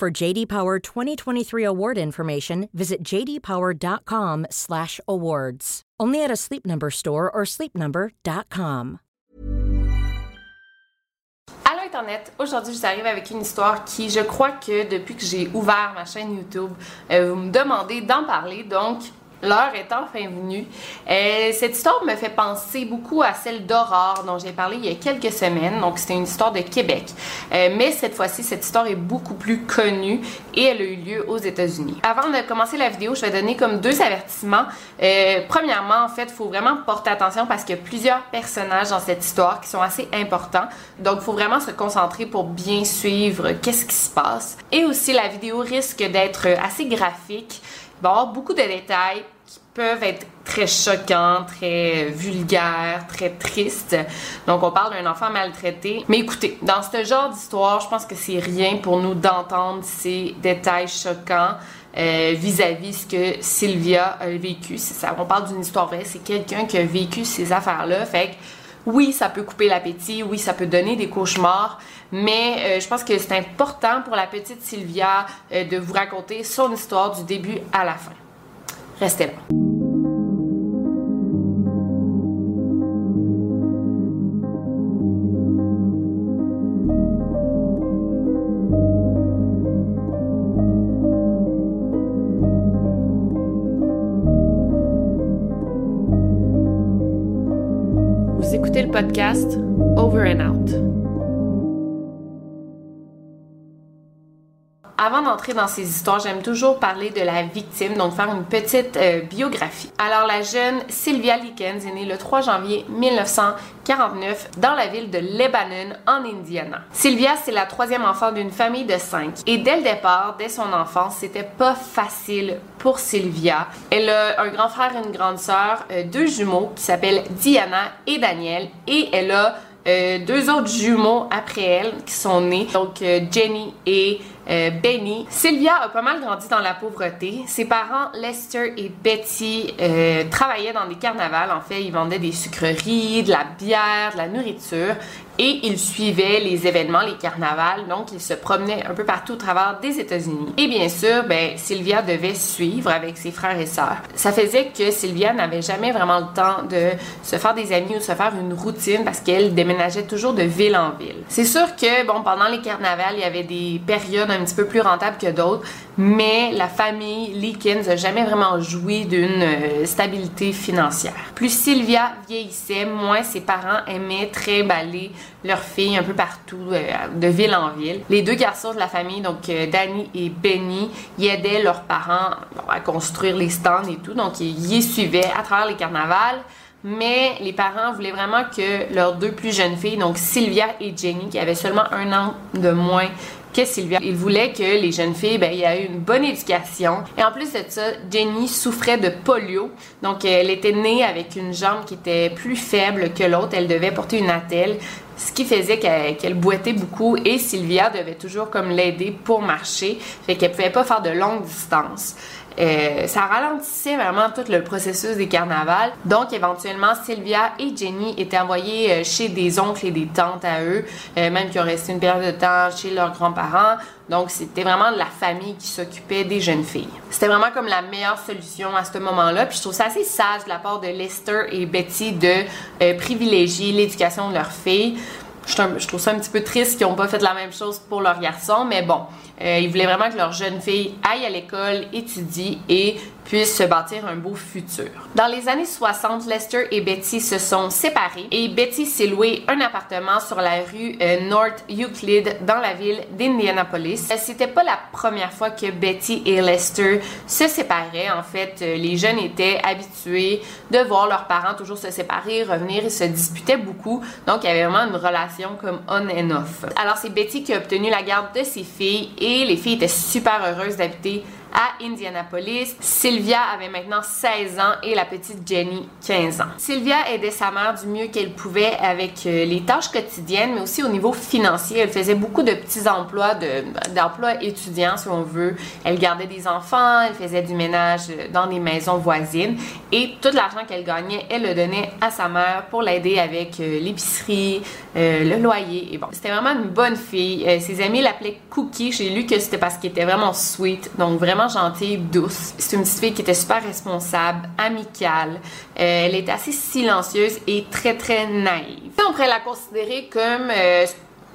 For JD Power 2023 award information, visit jdpower.com/awards. Only at a Sleep Number store or sleepnumber.com. Allô Internet, aujourd'hui je vous arrive avec une histoire qui, je crois que depuis que j'ai ouvert ma chaîne YouTube, euh, vous me demandez d'en parler, donc L'heure est enfin venue. Euh, cette histoire me fait penser beaucoup à celle d'Aurore dont j'ai parlé il y a quelques semaines. Donc, c'était une histoire de Québec. Euh, mais cette fois-ci, cette histoire est beaucoup plus connue et elle a eu lieu aux États-Unis. Avant de commencer la vidéo, je vais donner comme deux avertissements. Euh, premièrement, en fait, il faut vraiment porter attention parce qu'il y a plusieurs personnages dans cette histoire qui sont assez importants. Donc, il faut vraiment se concentrer pour bien suivre qu'est-ce qui se passe. Et aussi, la vidéo risque d'être assez graphique avoir beaucoup de détails qui peuvent être très choquants, très vulgaires, très tristes. Donc, on parle d'un enfant maltraité. Mais écoutez, dans ce genre d'histoire, je pense que c'est rien pour nous d'entendre ces détails choquants. Euh, vis-à-vis ce que Sylvia a vécu. Ça, on parle d'une histoire vraie, c'est quelqu'un qui a vécu ces affaires-là. Fait que oui, ça peut couper l'appétit, oui, ça peut donner des cauchemars, mais euh, je pense que c'est important pour la petite Sylvia euh, de vous raconter son histoire du début à la fin. Restez là. Podcast Over and Out. Avant d'entrer dans ces histoires, j'aime toujours parler de la victime, donc faire une petite euh, biographie. Alors, la jeune Sylvia Likens est née le 3 janvier 1949 dans la ville de Lebanon, en Indiana. Sylvia, c'est la troisième enfant d'une famille de cinq. Et dès le départ, dès son enfance, c'était pas facile pour Sylvia. Elle a un grand frère et une grande sœur, euh, deux jumeaux qui s'appellent Diana et Daniel, et elle a euh, deux autres jumeaux après elle qui sont nés, donc Jenny et euh, Benny. Sylvia a pas mal grandi dans la pauvreté. Ses parents, Lester et Betty, euh, travaillaient dans des carnavals. En fait, ils vendaient des sucreries, de la bière, de la nourriture et ils suivaient les événements, les carnavals, donc ils se promenaient un peu partout au travers des États-Unis. Et bien sûr, ben, Sylvia devait suivre avec ses frères et sœurs. Ça faisait que Sylvia n'avait jamais vraiment le temps de se faire des amis ou se faire une routine parce qu'elle déménageait toujours de ville en ville. C'est sûr que, bon, pendant les carnavals, il y avait des périodes un petit peu plus rentables que d'autres, mais la famille Leakins n'a jamais vraiment joui d'une euh, stabilité financière. Plus Sylvia vieillissait, moins ses parents aimaient trimballer leurs filles un peu partout, euh, de ville en ville. Les deux garçons de la famille, donc euh, Danny et Benny, y aidaient leurs parents à construire les stands et tout, donc ils y suivaient à travers les carnavals. Mais les parents voulaient vraiment que leurs deux plus jeunes filles, donc Sylvia et Jenny, qui avaient seulement un an de moins que Sylvia. Il voulait que les jeunes filles ben, aient une bonne éducation. Et en plus de ça, Jenny souffrait de polio. Donc, elle était née avec une jambe qui était plus faible que l'autre. Elle devait porter une attelle ce qui faisait qu'elle boitait beaucoup et Sylvia devait toujours comme l'aider pour marcher, fait qu'elle pouvait pas faire de longues distances. Euh, ça ralentissait vraiment tout le processus des carnavals. Donc, éventuellement, Sylvia et Jenny étaient envoyées euh, chez des oncles et des tantes à eux, euh, même qui ont resté une période de temps chez leurs grands-parents. Donc, c'était vraiment la famille qui s'occupait des jeunes filles. C'était vraiment comme la meilleure solution à ce moment-là. Puis je trouve ça assez sage de la part de Lester et Betty de privilégier l'éducation de leurs filles je, trouve ça un petit peu triste qu'ils n'ont pas fait la même chose pour leurs garçons, mais bon, euh, ils voulaient vraiment que leur jeune fille aille à l'école, étudie et puissent se bâtir un beau futur. Dans les années 60, Lester et Betty se sont séparés et Betty s'est loué un appartement sur la rue euh, North Euclid dans la ville d'Indianapolis. Euh, c'était pas la première fois que Betty et Lester se séparaient. En fait, euh, les jeunes étaient habitués de voir leurs parents toujours se séparer, revenir, ils se disputaient beaucoup. Donc, il y avait vraiment une relation comme on and off. Alors, c'est Betty qui a obtenu la garde de ses filles et les filles étaient super heureuses d'habiter à Indianapolis. Sylvia avait maintenant 16 ans et la petite Jenny 15 ans. Sylvia aidait sa mère du mieux qu'elle pouvait avec euh, les tâches quotidiennes, mais aussi au niveau financier. Elle faisait beaucoup de petits emplois, d'emplois étudiants, si on veut. Elle gardait des enfants, elle faisait du ménage dans des maisons voisines et tout l'argent qu'elle gagnait, elle le donnait à sa mère pour l'aider avec euh, l'épicerie, euh, le loyer. Et bon, c'était vraiment une bonne fille. ses amis l'appelaient Cookie. J'ai lu que c'était parce qu'elle était vraiment sweet, donc vraiment gentille, douce. C'est une petite fille qui était super responsable, amicale. Euh, elle était assez silencieuse et très, très naïve. On pourrait la considérer comme euh,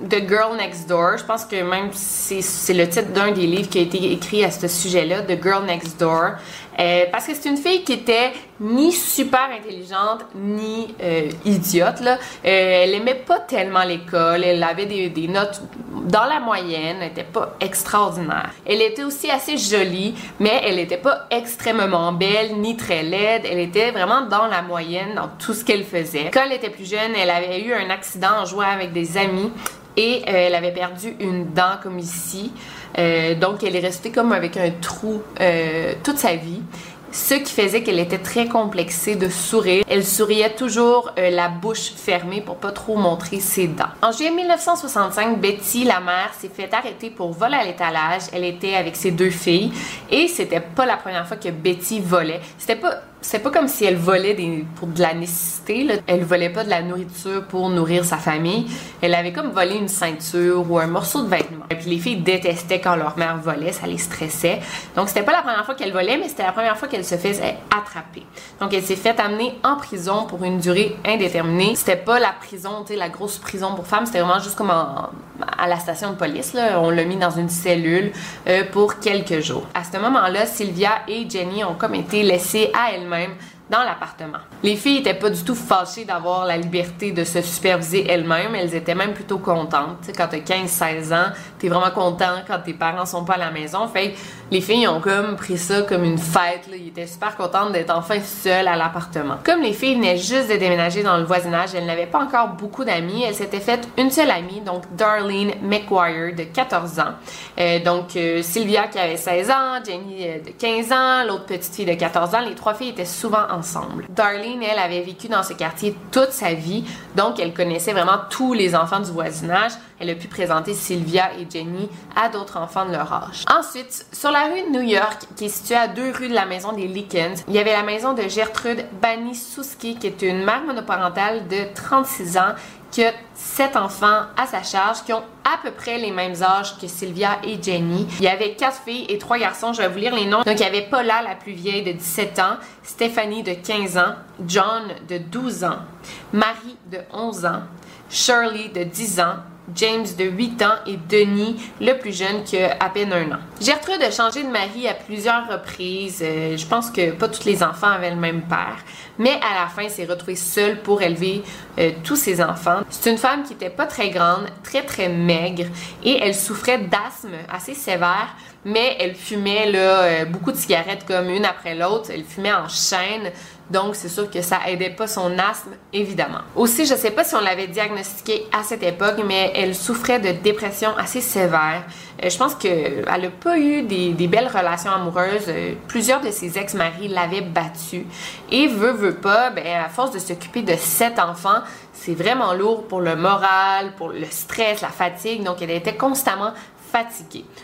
The Girl Next Door. Je pense que même c'est le titre d'un des livres qui a été écrit à ce sujet-là, The Girl Next Door. Euh, parce que c'est une fille qui était ni super intelligente ni euh, idiote. Euh, elle aimait pas tellement l'école. Elle avait des, des, notes dans la moyenne. Elle n'était pas extraordinaire. Elle était aussi assez jolie, mais elle n'était pas extrêmement belle ni très laide. Elle était vraiment dans la moyenne dans tout ce qu'elle faisait. Quand elle était plus jeune, elle avait eu un accident en jouant avec des amis et elle avait perdu une dent comme ici. Euh, donc elle est restée comme avec un trou euh, toute sa vie. Ce qui faisait qu'elle était très complexée de sourire. Elle souriait toujours la bouche fermée pour pas trop montrer ses dents. En juillet 1965, Betty, la mère, s'est fait arrêter pour vol à l'étalage. Elle était avec ses deux filles et c'était pas la première fois que Betty volait. C'était pas c'est pas comme si elle volait pour de la nécessité. Là. Elle volait pas de la nourriture pour nourrir sa famille. Elle avait comme volé une ceinture ou un morceau de vêtement. Et puis les filles détestaient quand leur mère volait, ça les stressait. Donc c'était pas la première fois qu'elle volait, mais c'était la première fois qu'elle se faisait attraper. Donc elle s'est faite amener en prison pour une durée indéterminée. C'était pas la prison, tu sais, la grosse prison pour femmes. C'était vraiment juste comme à la station de police. On l'a mis dans une cellule euh, pour quelques jours. À ce moment-là, Sylvia et Jenny ont comme été laissées à elles-mêmes dans l'appartement. Les filles étaient pas du tout fâchées d'avoir la liberté de se superviser elles-mêmes, elles étaient même plutôt contentes. Tu quand t'as 15-16 ans, t'es vraiment content quand tes parents sont pas à la maison. Les filles ont comme pris ça comme une fête. Ils étaient super contentes d'être enfin seules à l'appartement. Comme les filles venaient juste de déménager dans le voisinage, elles n'avaient pas encore beaucoup d'amis. Elles s'étaient faites une seule amie, donc Darlene McGuire de 14 ans. Euh, donc euh, Sylvia qui avait 16 ans, Jenny euh, de 15 ans, l'autre petite fille de 14 ans. Les trois filles étaient souvent ensemble. Darlene, elle, avait vécu dans ce quartier toute sa vie, donc elle connaissait vraiment tous les enfants du voisinage. Elle a pu présenter Sylvia et Jenny à d'autres enfants de leur âge. Ensuite, sur la rue de New York, qui est située à deux rues de la maison des Lickens, il y avait la maison de Gertrude Banisuski, qui est une mère monoparentale de 36 ans qui a sept enfants à sa charge qui ont à peu près les mêmes âges que Sylvia et Jenny. Il y avait quatre filles et trois garçons, je vais vous lire les noms. Donc il y avait Paula, la plus vieille de 17 ans, Stéphanie de 15 ans, John de 12 ans, Marie de 11 ans, Shirley de 10 ans, James de 8 ans et Denis, le plus jeune, qui a à peine un an. Gertrude a changé de mari à plusieurs reprises. Euh, je pense que pas tous les enfants avaient le même père, mais à la fin, s'est retrouvée seule pour élever euh, tous ses enfants. C'est une femme qui était pas très grande, très très maigre et elle souffrait d'asthme assez sévère, mais elle fumait là, euh, beaucoup de cigarettes comme une après l'autre. Elle fumait en chaîne. Donc, c'est sûr que ça aidait pas son asthme, évidemment. Aussi, je sais pas si on l'avait diagnostiqué à cette époque, mais elle souffrait de dépression assez sévère. Euh, je pense qu'elle n'a pas eu des, belles relations amoureuses. Euh, plusieurs de ses ex-maris l'avaient battue. Et veut, veut pas, ben, à force de s'occuper de sept enfants, c'est vraiment lourd pour le moral, pour le stress, la fatigue. Donc, elle était constamment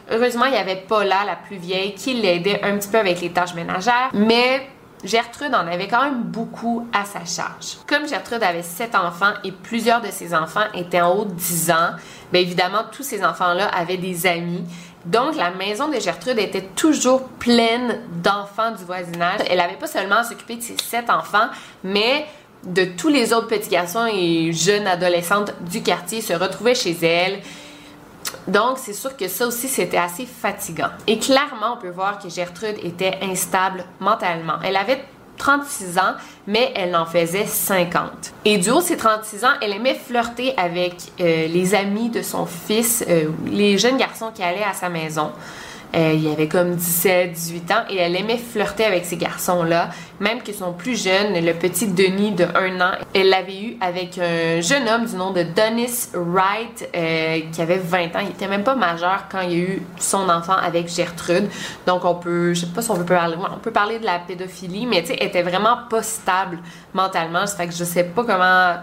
Heureusement, il y avait Paula, la plus vieille, qui l'aidait un petit peu avec les tâches ménagères, mais Gertrude en avait quand même beaucoup à sa charge. Comme Gertrude avait sept enfants et plusieurs de ses enfants étaient en haut de 10 ans, bien évidemment, tous ces enfants-là avaient des amis. Donc, la maison de Gertrude était toujours pleine d'enfants du voisinage. Elle n'avait pas seulement à s'occuper de ses sept enfants, mais de tous les autres petits garçons et jeunes adolescentes du quartier se retrouvaient chez elle Donc, c'est sûr que ça aussi, c'était assez fatigant. Et clairement, on peut voir que Gertrude était instable mentalement. Elle avait 36 ans, mais elle en faisait 50. Et du haut de ses 36 ans, elle aimait flirter avec euh, les amis de son fils, euh, les jeunes garçons qui allaient à sa maison. Euh, il avait comme 17, 18 ans et elle aimait flirter avec ces garçons-là, même qu'ils sont plus jeunes. Le petit Denis de 1 an, elle l'avait eu avec un jeune homme du nom de Dennis Wright euh, qui avait 20 ans. Il était même pas majeur quand il a eu son enfant avec Gertrude. Donc on peut, je sais pas si on peut parler, on peut parler de la pédophilie, mais tu sais, elle était vraiment pas stable mentalement. Ça fait que je sais pas comment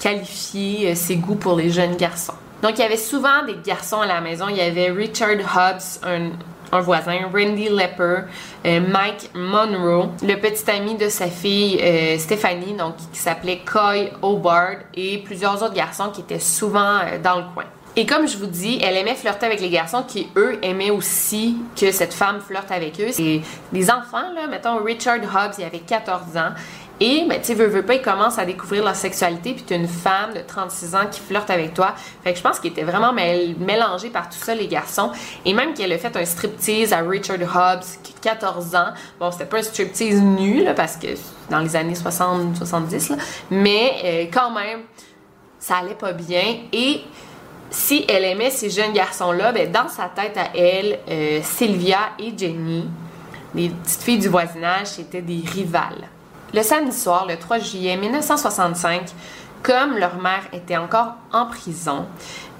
qualifier euh, ses goûts pour les jeunes garçons. Donc, il y avait souvent des garçons à la maison. Il y avait Richard Hobbs, un, voisin, Randy Lepper, euh, Mike Monroe, le petit ami de sa fille euh, Stéphanie, donc qui s'appelait Coy Hobart, et plusieurs autres garçons qui étaient souvent euh, dans le coin. Et comme je vous dis, elle aimait flirter avec les garçons qui, eux, aimaient aussi que cette femme flirte avec eux. C'est des enfants, là. Mettons, Richard Hobbs, il avait 14 ans. Et, ben, tu sais, veux, pas, ils commencent à découvrir leur sexualité, puis tu une femme de 36 ans qui flirte avec toi. Fait que je pense qu'il était vraiment mélangé par tout ça, les garçons. Et même qu'elle a fait un striptease à Richard Hobbs, qui a 14 ans. Bon, c'était pas un striptease nu, là, parce que dans les années 60-70, là. Mais, euh, quand même, ça allait pas bien. Et, si elle aimait ces jeunes garçons-là, ben, dans sa tête à elle, euh, Sylvia et Jenny, les petites filles du voisinage, c'était des rivales. Le samedi soir, le 3 juillet 1965, comme leur mère était encore en prison,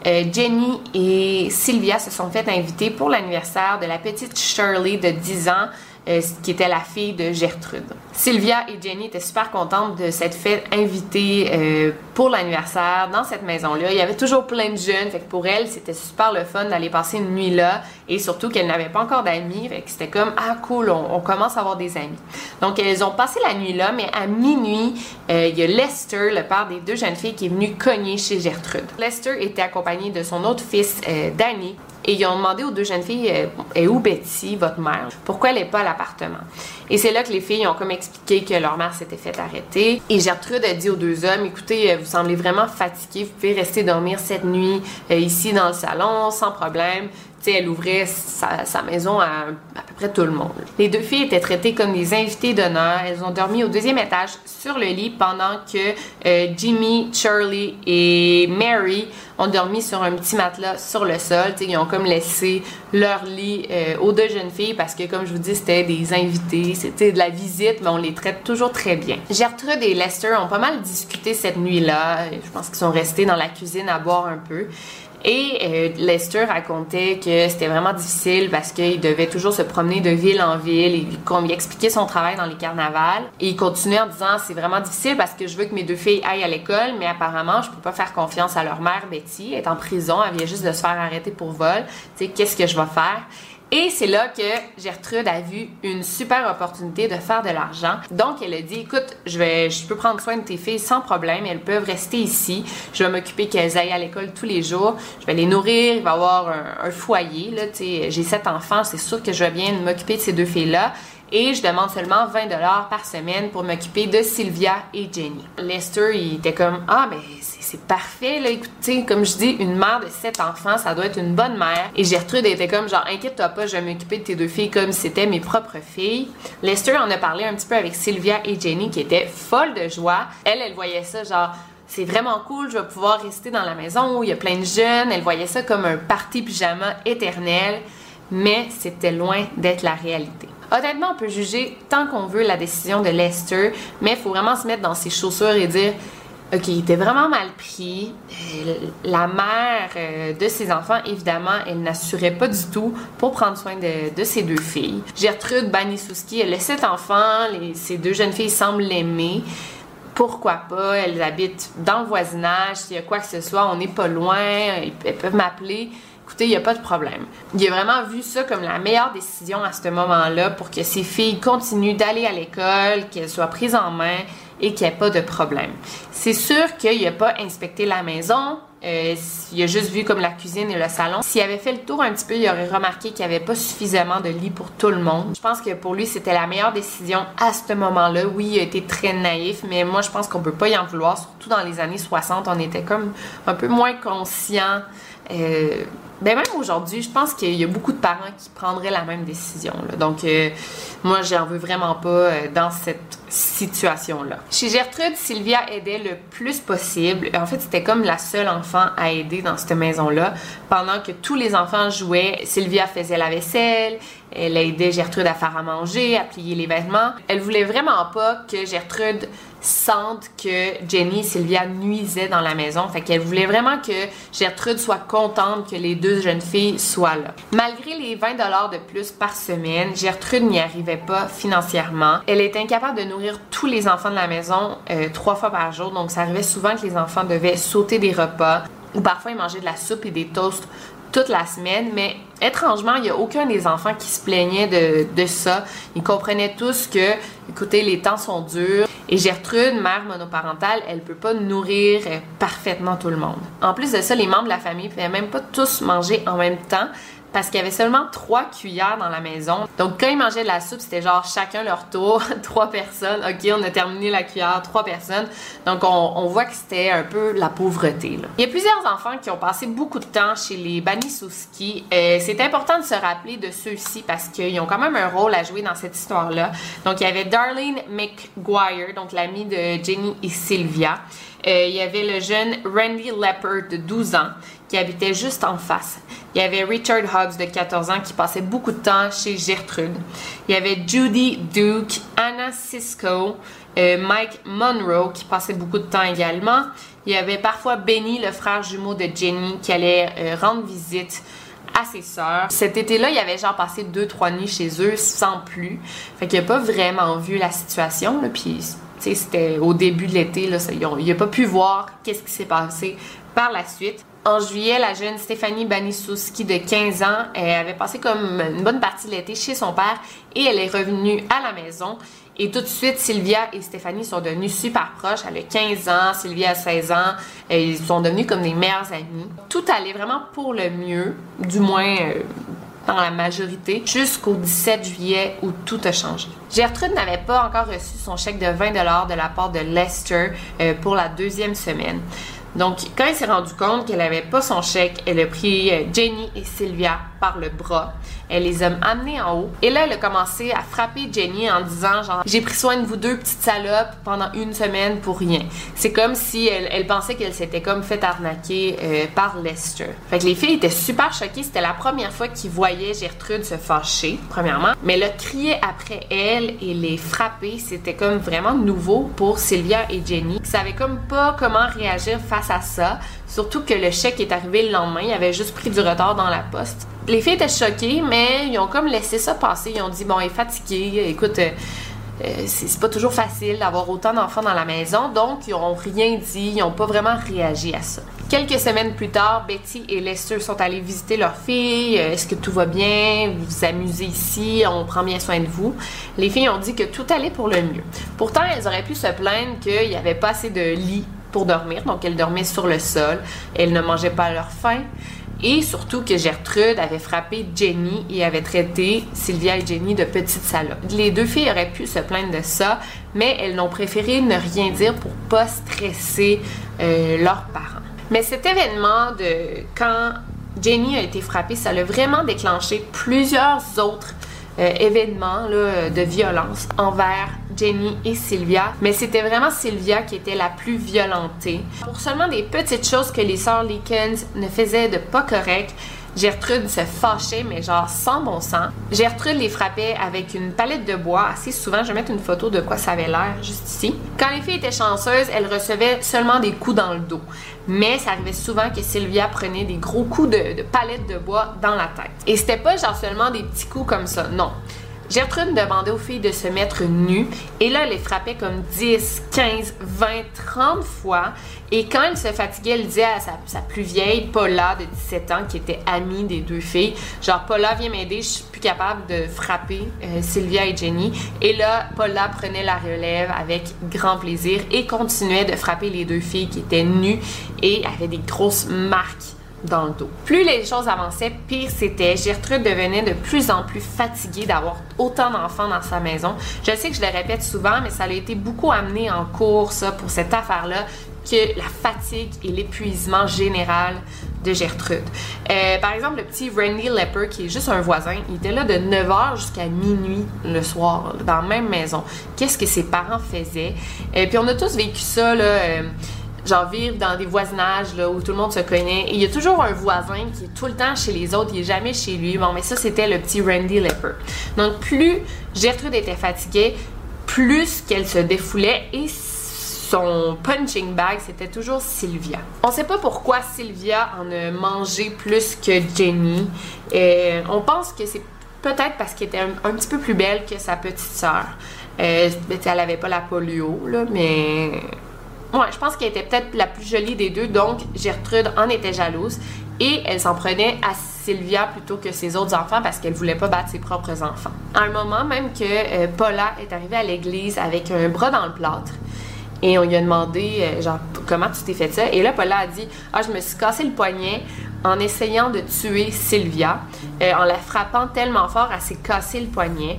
euh, Jenny et Sylvia se sont fait inviter pour l'anniversaire de la petite Shirley de 10 ans euh, qui était la fille de Gertrude. Sylvia et Jenny étaient super contentes de cette fête invitée euh, pour l'anniversaire dans cette maison-là. Il y avait toujours plein de jeunes, fait pour elles, c'était super le fun d'aller passer une nuit là et surtout qu'elles n'avaient pas encore d'amis, fait que c'était comme ah cool, on, commence à avoir des amis. Donc elles ont passé la nuit là, mais à minuit, euh, il y a Lester, le père des deux jeunes filles, qui est venu cogner chez Gertrude. Lester était accompagné de son autre fils, Danny, et ils ont demandé aux deux jeunes filles euh, Est où Betty, votre mère? Pourquoi elle n'est pas à l'appartement? Et c'est là que les filles ont comme expliqué que leur mère s'était fait arrêter. Et Gertrude a dit aux deux hommes Écoutez, euh, vous semblez vraiment fatigués, vous pouvez rester dormir cette nuit euh, ici dans le salon sans problème elle ouvrait sa, maison à à peu près tout le monde. Les deux filles étaient traitées comme des invités d'honneur. Elles ont dormi au deuxième étage sur le lit pendant que euh, Jimmy, Charlie et Mary ont dormi sur un petit matelas sur le sol. ils ont comme laissé leur lit euh, aux deux jeunes filles parce que, comme je vous dis, c'était des invités, c'était de la visite, mais on les traite toujours très bien. Gertrude et Lester ont pas mal discuté cette nuit-là. Je pense qu'ils sont restés dans la cuisine à boire un peu. Et euh, Lester racontait que c'était vraiment difficile parce qu'il devait toujours se promener de ville en ville. Et qu'on lui expliquait son travail dans les carnavals. Et il continuait en disant c'est vraiment difficile parce que je veux que mes deux filles aillent à l'école, mais apparemment je peux pas faire confiance à leur mère Betty. Elle est en prison, elle vient juste de se faire arrêter pour vol. Tu sais qu'est-ce que je vais faire? Et c'est là que Gertrude a vu une super opportunité de faire de l'argent. Donc, elle a dit, écoute, je, vais, je peux prendre soin de tes filles sans problème. Elles peuvent rester ici. Je vais m'occuper qu'elles aillent à l'école tous les jours. Je vais les nourrir. Il va y avoir un, foyer. Là, j'ai sept enfants. C'est sûr que je vais bien m'occuper de ces deux filles-là et je demande seulement 20 dollars par semaine pour m'occuper de Sylvia et Jenny. Lester, il était comme ah mais c'est parfait là, écoutez, comme je dis, une mère de sept enfants, ça doit être une bonne mère. Et Gertrude était comme genre inquiète-toi pas, je vais m'occuper de tes deux filles comme si c'était mes propres filles. Lester en a parlé un petit peu avec Sylvia et Jenny qui étaient folles de joie. Elle, elle voyait ça genre c'est vraiment cool, je vais pouvoir rester dans la maison où il y a plein de jeunes. Elle voyait ça comme un party pyjama éternel, mais c'était loin d'être la réalité. Honnêtement, on peut juger tant qu'on veut la décision de Lester, mais il faut vraiment se mettre dans ses chaussures et dire OK, il était vraiment mal pris. Euh, la mère euh, de ses enfants, évidemment, elle n'assurait pas du tout pour prendre soin de, ses deux filles. Gertrude Banisouski, elle a sept enfants. Les, ces deux jeunes filles semblent l'aimer. Pourquoi pas? Elles habitent dans le voisinage. S'il y a quoi que ce soit, on n'est pas loin. Elles peuvent m'appeler il n'y a pas de problème. Il a vraiment vu ça comme la meilleure décision à ce moment-là pour que ses filles continuent d'aller à l'école, qu'elles soient prises en main et qu'il n'y ait pas de problème. C'est sûr qu'il n'a pas inspecté la maison. Euh, il a juste vu comme la cuisine et le salon. S'il avait fait le tour un petit peu, il aurait remarqué qu'il n'y avait pas suffisamment de lits pour tout le monde. Je pense que pour lui, c'était la meilleure décision à ce moment-là. Oui, il a été très naïf, mais moi, je pense qu'on peut pas y en vouloir. Surtout dans les années 60, on était comme un peu moins conscient euh, ben même aujourd'hui, je pense qu'il y a beaucoup de parents qui prendraient la même décision. Donc, euh, moi, j'en veux vraiment pas euh, dans cette situation-là. Chez Gertrude, Sylvia aidait le plus possible. En fait, c'était comme la seule enfant à aider dans cette maison-là. Pendant que tous les enfants jouaient, Sylvia faisait la vaisselle, elle aidait Gertrude à faire à manger, à plier les vêtements. Elle voulait vraiment pas que Gertrude sente que Jenny et Sylvia nuisaient dans la maison. Fait qu'elle voulait vraiment que Gertrude soit contente que les deux jeunes filles soient là. Malgré les 20 dollars de plus par semaine, Gertrude n'y arrivait pas financièrement. Elle était incapable de nourrir tous les enfants de la maison euh, trois fois par jour. Donc ça arrivait souvent que les enfants devaient sauter des repas ou parfois ils mangeaient de la soupe et des toasts toute la semaine, mais étrangement, il n'y a aucun des enfants qui se plaignait de, ça. Ils comprenaient tous que, écoutez, les temps sont durs. Et Gertrude, mère monoparentale, elle peut pas nourrir parfaitement tout le monde. En plus de ça, les membres de la famille ne pouvaient même pas tous manger en même temps parce qu'il y avait seulement trois cuillères dans la maison. Donc quand ils mangeaient de la soupe, c'était genre chacun leur tour, trois personnes. Ok, on a terminé la cuillère, trois personnes. Donc on, voit que c'était un peu la pauvreté. Il y a plusieurs enfants qui ont passé beaucoup de temps chez les Banisowski. Euh, c'est important de se rappeler de ceux-ci parce qu'ils ont quand même un rôle à jouer dans cette histoire-là. Donc il y avait Darlene McGuire, donc l'amie de Jenny et Sylvia. Euh, il y avait le jeune Randy Leopard de 12 ans habitait juste en face. Il y avait Richard Hobbs de 14 ans qui passait beaucoup de temps chez Gertrude. Il y avait Judy Duke, Anna Cisco, euh, Mike Monroe qui passait beaucoup de temps également. Il y avait parfois Benny, le frère jumeau de Jenny, qui allait euh, rendre visite à ses sœurs. Cet été-là, il avait genre passé deux, trois nuits chez eux sans plus. Fait qu'il a pas vraiment vu la situation, là, puis c'était au début de l'été, il n'a pas pu voir qu'est-ce qui s'est passé par la suite. En juillet, la jeune Stéphanie Banisowski de 15 ans avait passé comme une bonne partie de l'été chez son père et elle est revenue à la maison. Et tout de suite, Sylvia et Stéphanie sont devenues super proches. Elle a 15 ans, Sylvia a 16 ans. Et ils sont devenus comme des meilleures amies. Tout allait vraiment pour le mieux, du moins euh, dans la majorité, jusqu'au 17 juillet où tout a changé. Gertrude n'avait pas encore reçu son chèque de 20 de la part de Lester euh, pour la deuxième semaine. Donc, quand elle s'est rendue compte qu'elle n'avait pas son chèque, elle a pris euh, Jenny et Sylvia par le bras. Elle les a amenés en haut. Et là, elle a commencé à frapper Jenny en disant j'ai pris soin de vous deux petites salopes pendant une semaine pour rien. C'est comme si elle, pensait qu'elle s'était comme fait arnaquer euh, par Lester. Fait que les filles étaient super choquées. C'était la première fois qu'ils voyaient Gertrude se fâcher, premièrement. Mais le crier après elle et les frapper, c'était comme vraiment nouveau pour Sylvia et Jenny. Ils savaient comme pas comment réagir face à ça. Surtout que le chèque est arrivé le lendemain, il avait juste pris du retard dans la poste. Les filles étaient choquées, mais ils ont comme laissé ça passer. Ils ont dit bon, il est fatigué, écoute, euh, euh, c'est pas toujours facile d'avoir autant d'enfants dans la maison, donc ils n'ont rien dit, ils n'ont pas vraiment réagi à ça. Quelques semaines plus tard, Betty et Lester sont allés visiter leur fille. Euh, est-ce que tout va bien? Vous vous amusez ici? On prend bien soin de vous? Les filles ont dit que tout allait pour le mieux. Pourtant, elles auraient pu se plaindre qu'il n'y avait pas assez de lits pour dormir, donc elles dormaient sur le sol. Elles ne mangeaient pas leur faim. Et surtout que Gertrude avait frappé Jenny et avait traité Sylvia et Jenny de petites salopes. Les deux filles auraient pu se plaindre de ça, mais elles n'ont préféré ne rien dire pour pas stresser euh, leurs parents. Mais cet événement de quand Jenny a été frappée, ça l'a vraiment déclenché plusieurs autres euh, événements de violence envers Jenny et Sylvia, mais c'était vraiment Sylvia qui était la plus violentée. Pour seulement des petites choses que les sœurs Leakens ne faisaient de pas correct, Gertrude se fâchait, mais genre sans bon sens. Gertrude les frappait avec une palette de bois assez souvent. Je vais mettre une photo de quoi ça avait l'air juste ici. Quand les filles étaient chanceuses, elles recevaient seulement des coups dans le dos. Mais ça arrivait souvent que Sylvia prenait des gros coups de, de palette de bois dans la tête. Et c'était pas genre seulement des petits coups comme ça, non. Gertrude demandait aux filles de se mettre nues et là, elle les frappait comme 10, 15, 20, 30 fois. Et quand elle se fatiguait, elle disait à sa, plus vieille, Paula, de 17 ans, qui était amie des deux filles, genre, Paula, viens m'aider, je suis plus capable de frapper euh, Sylvia et Jenny. Et là, Paula prenait la relève avec grand plaisir et continuait de frapper les deux filles qui étaient nues et avaient des grosses marques dans le dos. Plus les choses avançaient, pire c'était. Gertrude devenait de plus en plus fatiguée d'avoir autant d'enfants dans sa maison. Je sais que je le répète souvent, mais ça a été beaucoup amené en cours, pour cette affaire-là, que la fatigue et l'épuisement général de Gertrude. Euh, par exemple, le petit Randy Lepper, qui est juste un voisin, il était là de 9h jusqu'à minuit le soir, dans la même maison. Qu'est-ce que ses parents faisaient? Et puis on a tous vécu ça, là genre vivre dans des voisinages là, où tout le monde se connaît. Et il y a toujours un voisin qui est tout le temps chez les autres, il est jamais chez lui. Bon, mais ça, c'était le petit Randy Lepper. Donc, plus Gertrude était fatiguée, plus qu'elle se défoulait et son punching bag, c'était toujours Sylvia. On sait pas pourquoi Sylvia en a mangé plus que Jenny. Et on pense que c'est peut-être parce qu'elle était un, petit peu plus belle que sa petite sœur. Euh, elle avait pas la polio, là, mais Je pense qu'elle était peut-être la plus jolie des deux, donc Gertrude en était jalouse. Et elle s'en prenait à Sylvia plutôt que ses autres enfants parce qu'elle voulait pas battre ses propres enfants. À un moment même que euh, Paula est arrivée à l'église avec un bras dans le plâtre et on lui a demandé euh, genre comment tu t'es fait ça? Et là Paula a dit ah je me suis cassé le poignet en essayant de tuer Sylvia euh, en la frappant tellement fort elle s'est cassé le poignet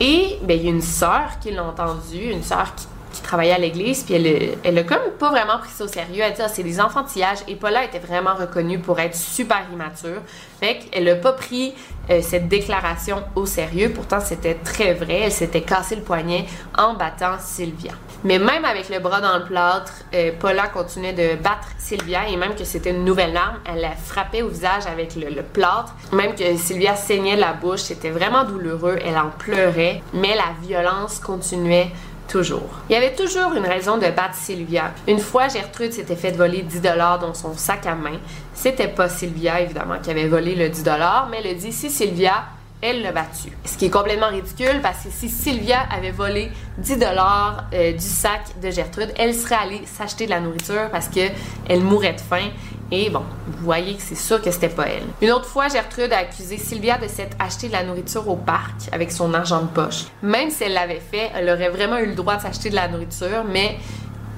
et ben, il y a une sœur qui l'a entendu, une sœur qui qui travaillait à l'église, puis elle, elle a comme pas vraiment pris ça au sérieux. Elle dit ah, c'est des enfantillages. Et Paula était vraiment reconnue pour être super immature. Fait qu'elle a pas pris euh, cette déclaration au sérieux. Pourtant, c'était très vrai. Elle s'était cassé le poignet en battant Sylvia. Mais même avec le bras dans le plâtre, euh, Paula continuait de battre Sylvia et même que c'était une nouvelle arme, elle la frappait au visage avec le, le plâtre. Même que Sylvia saignait la bouche, c'était vraiment douloureux. Elle en pleurait, mais la violence continuait Toujours. Il y avait toujours une raison de battre Sylvia. Une fois, Gertrude s'était fait voler 10 dollars dans son sac à main. C'était pas Sylvia, évidemment, qui avait volé le 10 dollars, mais elle a dit si Sylvia, elle l'a battu. Ce qui est complètement ridicule parce que si Sylvia avait volé 10 dollars euh, du sac de Gertrude, elle serait allée s'acheter de la nourriture parce que elle mourrait de faim. Et bon, vous voyez que c'est sûr que c'était pas elle. Une autre fois, Gertrude a accusé Sylvia de s'être acheté de la nourriture au parc avec son argent de poche. Même si elle l'avait fait, elle aurait vraiment eu le droit de s'acheter de la nourriture, mais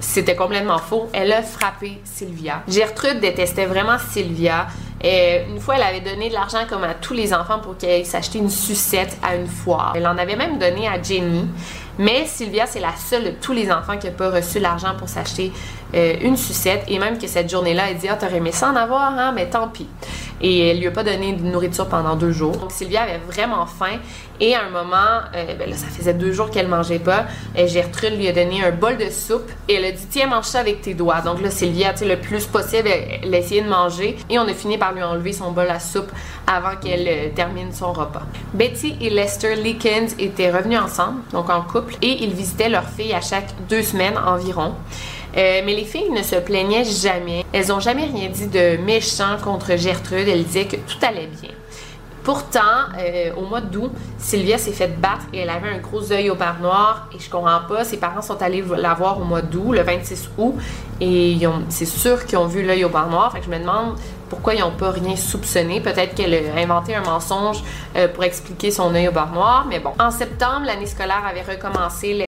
c'était complètement faux. Elle a frappé Sylvia. Gertrude détestait vraiment Sylvia. Et une fois, elle avait donné de l'argent comme à tous les enfants pour qu'elle s'achète une sucette à une foire. Elle en avait même donné à Jenny. Mais Sylvia, c'est la seule de tous les enfants qui n'a pas reçu l'argent pour s'acheter euh, une sucette. Et même que cette journée-là, elle dit Ah, t'aurais aimé ça en avoir, hein? Mais tant pis. Et elle lui a pas donné de nourriture pendant deux jours. Donc Sylvia avait vraiment faim. Et à un moment, euh, ben ça faisait deux jours qu'elle mangeait pas. Et Gertrude lui a donné un bol de soupe. Et elle a dit Tiens, mange ça avec tes doigts. Donc là, Sylvia, tu sais, le plus possible, elle, de manger. Et on a fini par lui enlever son bol à soupe avant qu'elle euh, termine son repas. Betty et Lester Leakins étaient revenus ensemble, donc en couple, et ils visitaient leur fille à chaque deux semaines environ. Euh, mais les filles ne se plaignaient jamais. Elles n'ont jamais rien dit de méchant contre Gertrude. Elles disaient que tout allait bien. Pourtant, euh, au mois d'août, Sylvia s'est fait battre et elle avait un gros œil au bar noir. Et je comprends pas, ses parents sont allés la voir au mois d'août, le 26 août, et c'est sûr qu'ils ont vu l'œil au bar noir. Je me demande pourquoi ils n'ont pas rien soupçonné. Peut-être qu'elle a inventé un mensonge euh, pour expliquer son œil au bar noir, mais bon. En septembre, l'année scolaire avait recommencé.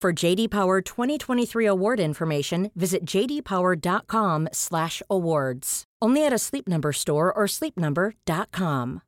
For JD Power 2023 award information, visit jdpower.com/awards. Only at a Sleep Number store or sleepnumber.com.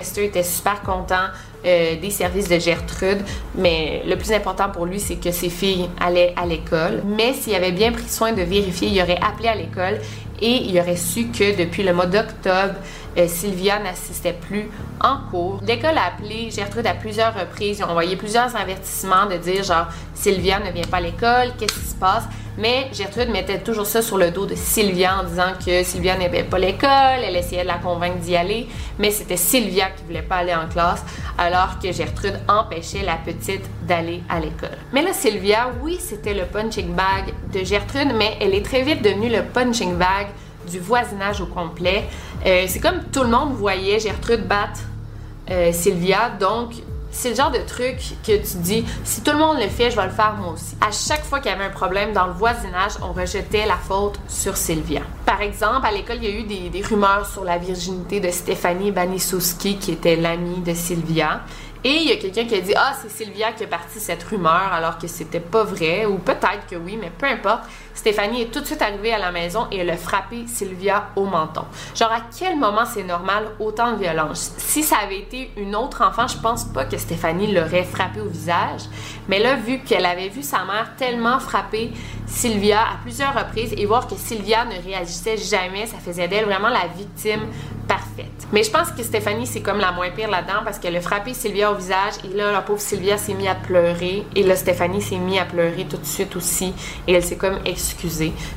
Esther était super content euh, des services de Gertrude, mais le plus important pour lui, c'est que ses filles allaient à l'école. Mais s'il avait bien pris soin de vérifier, il aurait appelé à l'école et il aurait su que depuis le mois d'octobre, euh, Sylvia n'assistait plus en cours. L'école a appelé Gertrude à plusieurs reprises. Ont envoyé plusieurs avertissements de dire genre Sylvia ne vient pas à l'école, qu'est-ce qui se passe? Mais Gertrude mettait toujours ça sur le dos de Sylvia en disant que Sylvia n'aimait pas l'école, elle essayait de la convaincre d'y aller, mais c'était Sylvia qui voulait pas aller en classe, alors que Gertrude empêchait la petite d'aller à l'école. Mais là, Sylvia, oui, c'était le punching bag de Gertrude, mais elle est très vite devenue le punching bag du voisinage au complet. Euh, c'est comme tout le monde voyait Gertrude battre euh, Sylvia, donc c'est le genre de truc que tu dis, si tout le monde le fait, je vais le faire moi aussi. À chaque fois qu'il y avait un problème dans le voisinage, on rejetait la faute sur Sylvia. Par exemple, à l'école, il y a eu des, rumeurs sur la virginité de Stéphanie Banisowski, qui était l'amie de Sylvia. Et il y a quelqu'un qui a dit Ah, c'est Sylvia qui a parti cette rumeur alors que c'était pas vrai, ou peut-être que oui, mais peu importe. Stéphanie est tout de suite arrivée à la maison et elle a frappé Sylvia au menton. Genre, à quel moment c'est normal autant de violence? Si ça avait été une autre enfant, je pense pas que Stéphanie l'aurait frappé au visage. Mais là, vu qu'elle avait vu sa mère tellement frapper Sylvia à plusieurs reprises et voir que Sylvia ne réagissait jamais, ça faisait d'elle vraiment la victime parfaite. Mais je pense que Stéphanie, c'est comme la moins pire là-dedans parce qu'elle a frappé Sylvia au visage et là, la pauvre Sylvia s'est mise à pleurer et là, Stéphanie s'est mise à pleurer tout de suite aussi et elle s'est comme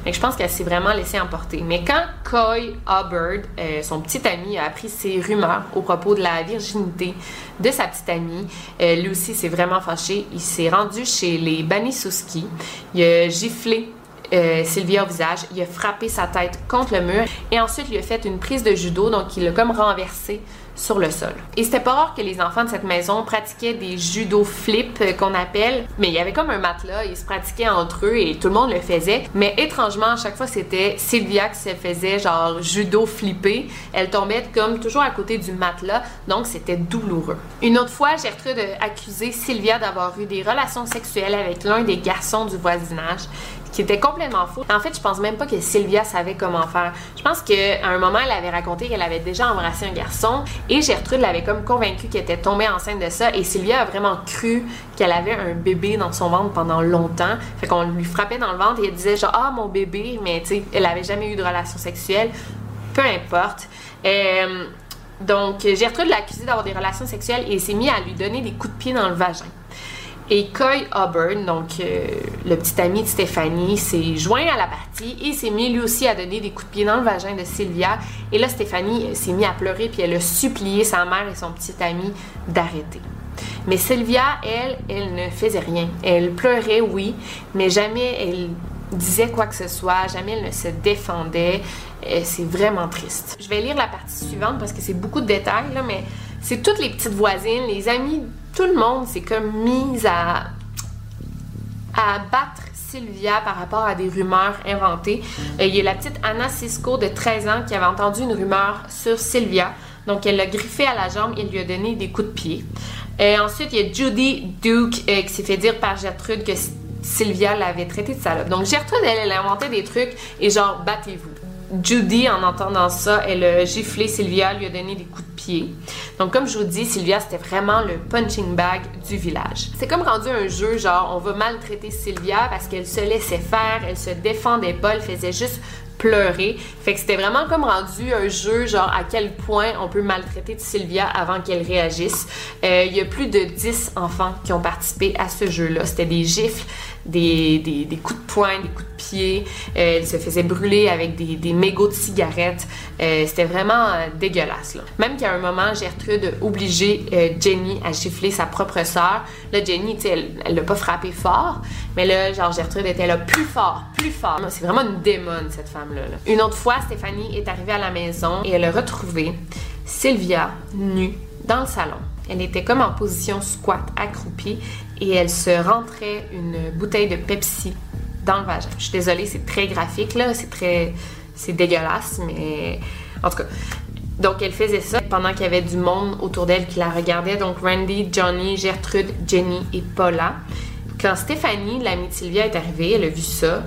Mais je pense qu'elle s'est vraiment laissée emporter. Mais quand Coy Hubbard, euh, son petit ami, a appris ces rumeurs au propos de la virginité de sa petite amie, euh, lui aussi s'est vraiment fâché. Il s'est rendu chez les Banisowski. Il a giflé euh, Sylvia au visage, il a frappé sa tête contre le mur et ensuite il a fait une prise de judo, donc il l'a comme renversé sur le sol. Et c'était pas rare que les enfants de cette maison pratiquaient des judo flips euh, qu'on appelle, mais il y avait comme un matelas, ils se pratiquaient entre eux et tout le monde le faisait. Mais étrangement, à chaque fois, c'était Sylvia qui se faisait genre judo flippé. Elle tombait comme toujours à côté du matelas, donc c'était douloureux. Une autre fois, Gertrude a accusé Sylvia d'avoir eu des relations sexuelles avec l'un des garçons du voisinage qui était complètement fou. En fait, je pense même pas que Sylvia savait comment faire. Je pense qu'à un moment, elle avait raconté qu'elle avait déjà embrassé un garçon et Gertrude l'avait comme convaincue qu'elle était tombée enceinte de ça et Sylvia a vraiment cru qu'elle avait un bébé dans son ventre pendant longtemps. Fait qu'on lui frappait dans le ventre et elle disait genre ah mon bébé, mais tu sais, elle avait jamais eu de relation sexuelle. Peu importe. Euh, donc Gertrude l'a accusée d'avoir des relations sexuelles et s'est mis à lui donner des coups de pied dans le vagin. Et Coy Auburn, donc euh, le petit ami de Stéphanie, s'est joint à la partie et s'est mis lui aussi à donner des coups de pied dans le vagin de Sylvia. Et là, Stéphanie s'est mis à pleurer puis elle a supplié sa mère et son petit ami d'arrêter. Mais Sylvia, elle, elle ne faisait rien. Elle pleurait, oui, mais jamais elle disait quoi que ce soit, jamais elle ne se défendait. C'est vraiment triste. Je vais lire la partie suivante parce que c'est beaucoup de détails, là, mais c'est toutes les petites voisines, les amis tout le monde s'est comme mis à, battre Sylvia par rapport à des rumeurs inventées. Euh, il y a la petite Anna Cisco de 13 ans qui avait entendu une rumeur sur Sylvia. Donc, elle l'a griffé à la jambe et lui a donné des coups de pied. Euh, ensuite, il y a Judy Duke euh, qui s'est fait dire par Gertrude que Sylvia l'avait traité de salope. Donc, Gertrude, elle, elle a inventé des trucs et genre, battez-vous. Judy, en entendant ça, elle a giflé Sylvia, lui a donné des coups de pied. Donc, comme je vous dis, Sylvia, c'était vraiment le punching bag du village. C'est comme rendu un jeu, genre, on va maltraiter Sylvia parce qu'elle se laissait faire, elle se défendait pas, elle faisait juste pleurer. Fait que c'était vraiment comme rendu un jeu, genre à quel point on peut maltraiter Sylvia avant qu'elle réagisse. Euh, il y a plus de 10 enfants qui ont participé à ce jeu-là. C'était des gifles, des, des, coups de poing, des coups de pied. Euh, elle se faisait brûler avec des, mégots de cigarettes. Euh, c'était vraiment euh, dégueulasse. Même qu'à un moment, Gertrude euh, Jenny à gifler sa propre sœur. Là, Jenny, elle l'a pas frappé fort, mais là, genre, Gertrude était là plus fort, plus fort. C'est vraiment une démone, cette femme-là. Là. Une autre fois, Stéphanie est arrivée à la maison et elle a retrouvé Sylvia nue dans le salon. Elle était comme en position squat, accroupie, et elle se rentrait une bouteille de Pepsi dans le vagin. Je suis désolée, c'est très graphique, là, c'est très... c'est dégueulasse, mais... En tout cas... Donc, elle faisait ça pendant qu'il y avait du monde autour d'elle qui la regardait. Donc, Randy, Johnny, Gertrude, Jenny et Paula. Quand Stéphanie, l'amie de Sylvia, est arrivée, elle a vu ça.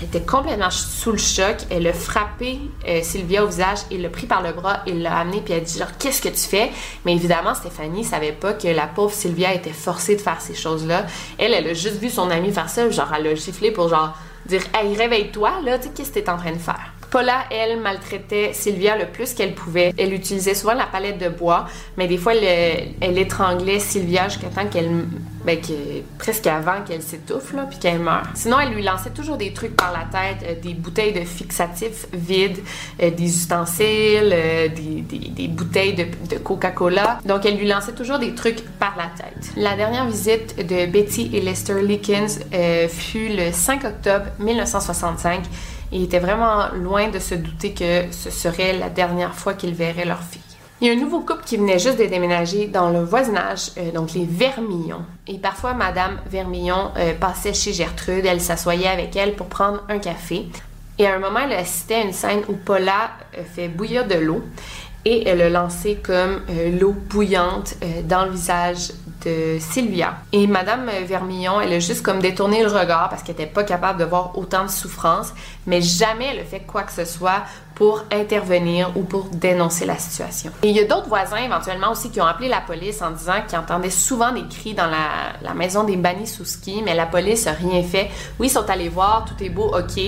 Elle était complètement sous le choc. Elle a frappé euh, Sylvia au visage et l'a pris par le bras et l'a amené puis elle a dit genre qu'est-ce que tu fais? Mais évidemment Stéphanie savait pas que la pauvre Sylvia était forcée de faire ces choses-là. Elle elle a juste vu son amie faire ça, genre elle a giflé pour genre dire hey réveille-toi là, tu sais qu'est-ce que t'es en train de faire? Paula, elle, maltraitait Sylvia le plus qu'elle pouvait. Elle utilisait souvent la palette de bois, mais des fois, elle, étranglait Sylvia jusqu'à temps qu'elle. Ben, que, presque avant qu'elle s'étouffe, là, puis qu'elle meure. Sinon, elle lui lançait toujours des trucs par la tête, euh, des bouteilles de fixatifs vides, euh, des ustensiles, euh, des, bouteilles de, de Coca-Cola. Donc, elle lui lançait toujours des trucs par la tête. La dernière visite de Betty et Lester Leakins fut le 5 octobre 1965 il était vraiment loin de se douter que ce serait la dernière fois qu'ils verraient leur fille. Il y a un nouveau couple qui venait juste de déménager dans le voisinage, euh, donc les Vermillon. Et parfois, Madame Vermillon euh, passait chez Gertrude, elle s'assoyait avec elle pour prendre un café. Et à un moment, elle assistait à une scène où Paula euh, fait bouillir de l'eau et elle a lancé comme l'eau bouillante dans le visage de Sylvia. Et Madame Vermillon, elle a juste comme détourné le regard parce qu'elle n'était pas capable de voir autant de souffrance, mais jamais elle a fait quoi que ce soit pour intervenir ou pour dénoncer la situation. Et il y a d'autres voisins éventuellement aussi qui ont appelé la police en disant qu'ils entendaient souvent des cris dans la, maison des Banisouski, mais la police n'a rien fait. Oui, ils sont allés voir, tout est beau, ok.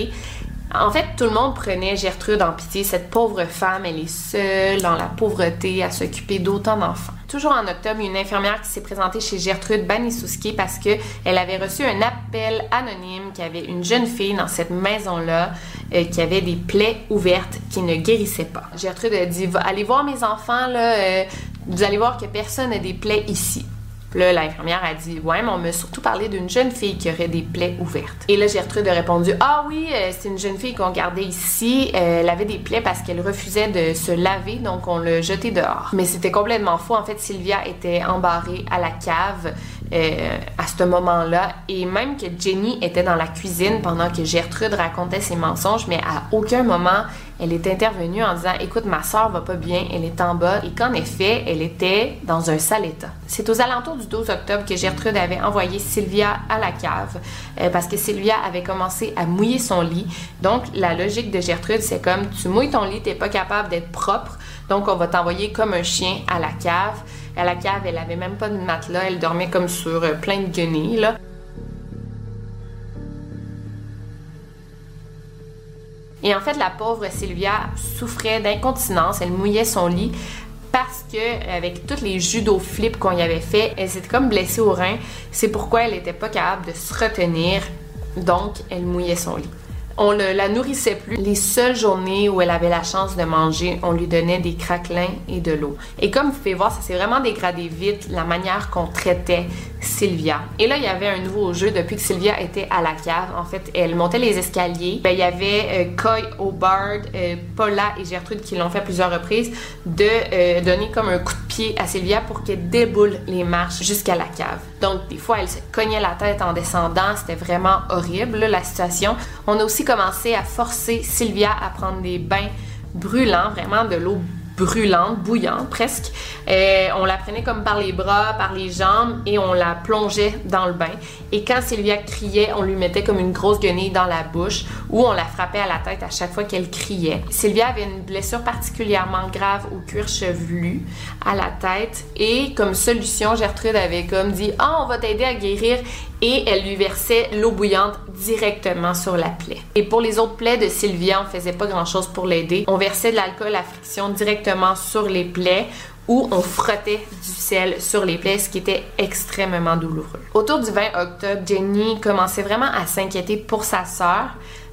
En fait, tout le monde prenait Gertrude en pitié. Cette pauvre femme, elle est seule dans la pauvreté à s'occuper d'autant d'enfants. Toujours en octobre, une infirmière qui s'est présentée chez Gertrude Banisouski parce qu'elle avait reçu un appel anonyme qu'il y avait une jeune fille dans cette maison-là euh, qui avait des plaies ouvertes qui ne guérissaient pas. Gertrude a dit Allez voir mes enfants, euh, vous allez voir que personne n'a des plaies ici. Là, l'infirmière a dit Ouais, mais on m'a surtout parlé d'une jeune fille qui aurait des plaies ouvertes. Et là, Gertrude a répondu Ah oui, euh, c'est une jeune fille qu'on gardait ici. Euh, elle avait des plaies parce qu'elle refusait de se laver, donc on l'a jetée dehors. Mais c'était complètement faux. En fait, Sylvia était embarrée à la cave euh, à ce moment-là. Et même que Jenny était dans la cuisine pendant que Gertrude racontait ses mensonges, mais à aucun moment elle est intervenue en disant Écoute, ma soeur va pas bien, elle est en bas, et qu'en effet, elle était dans un sale état. C'est aux alentours du 12 octobre que Gertrude avait envoyé Sylvia à la cave euh, parce que Sylvia avait commencé à mouiller son lit. Donc, la logique de Gertrude, c'est comme tu mouilles ton lit, t'es pas capable d'être propre, donc on va t'envoyer comme un chien à la cave. À la cave, elle avait même pas de matelas, elle dormait comme sur euh, plein de guenilles, là. Et en fait, la pauvre Sylvia souffrait d'incontinence, elle mouillait son lit parce que avec tous les judo flips qu'on y avait fait, elle s'était comme blessée au rein. C'est pourquoi elle n'était pas capable de se retenir, donc elle mouillait son lit. On ne la nourrissait plus. Les seules journées où elle avait la chance de manger, on lui donnait des craquelins et de l'eau. Et comme vous pouvez voir, ça s'est vraiment dégradé vite la manière qu'on traitait Sylvia. Et là, il y avait un nouveau jeu depuis que Sylvia était à la cave. En fait, elle montait les escaliers. Ben, il y avait euh, Coy Hobart, euh, Paula et Gertrude qui l'ont fait plusieurs reprises de euh, donner comme un coup de à Sylvia pour qu'elle déboule les marches jusqu'à la cave. Donc, des fois, elle se cognait la tête en descendant. C'était vraiment horrible, la situation. On a aussi commencé à forcer Sylvia à prendre des bains brûlants, vraiment de l'eau brûlante, bouillante presque. Euh, on la prenait comme par les bras, par les jambes et on la plongeait dans le bain. Et quand Sylvia criait, on lui mettait comme une grosse guenille dans la bouche ou on la frappait à la tête à chaque fois qu'elle criait. Sylvia avait une blessure particulièrement grave au cuir chevelu à la tête et comme solution, Gertrude avait comme dit "Ah, on va t'aider à guérir" et elle lui versait l'eau bouillante directement sur la plaie. Et pour les autres plaies de Sylvia, on faisait pas grand-chose pour l'aider. On versait de l'alcool à friction directement sur les plaies ou on frottait du sel sur les plaies, ce qui était extrêmement douloureux. Autour du 20 octobre, Jenny commençait vraiment à s'inquiéter pour sa sœur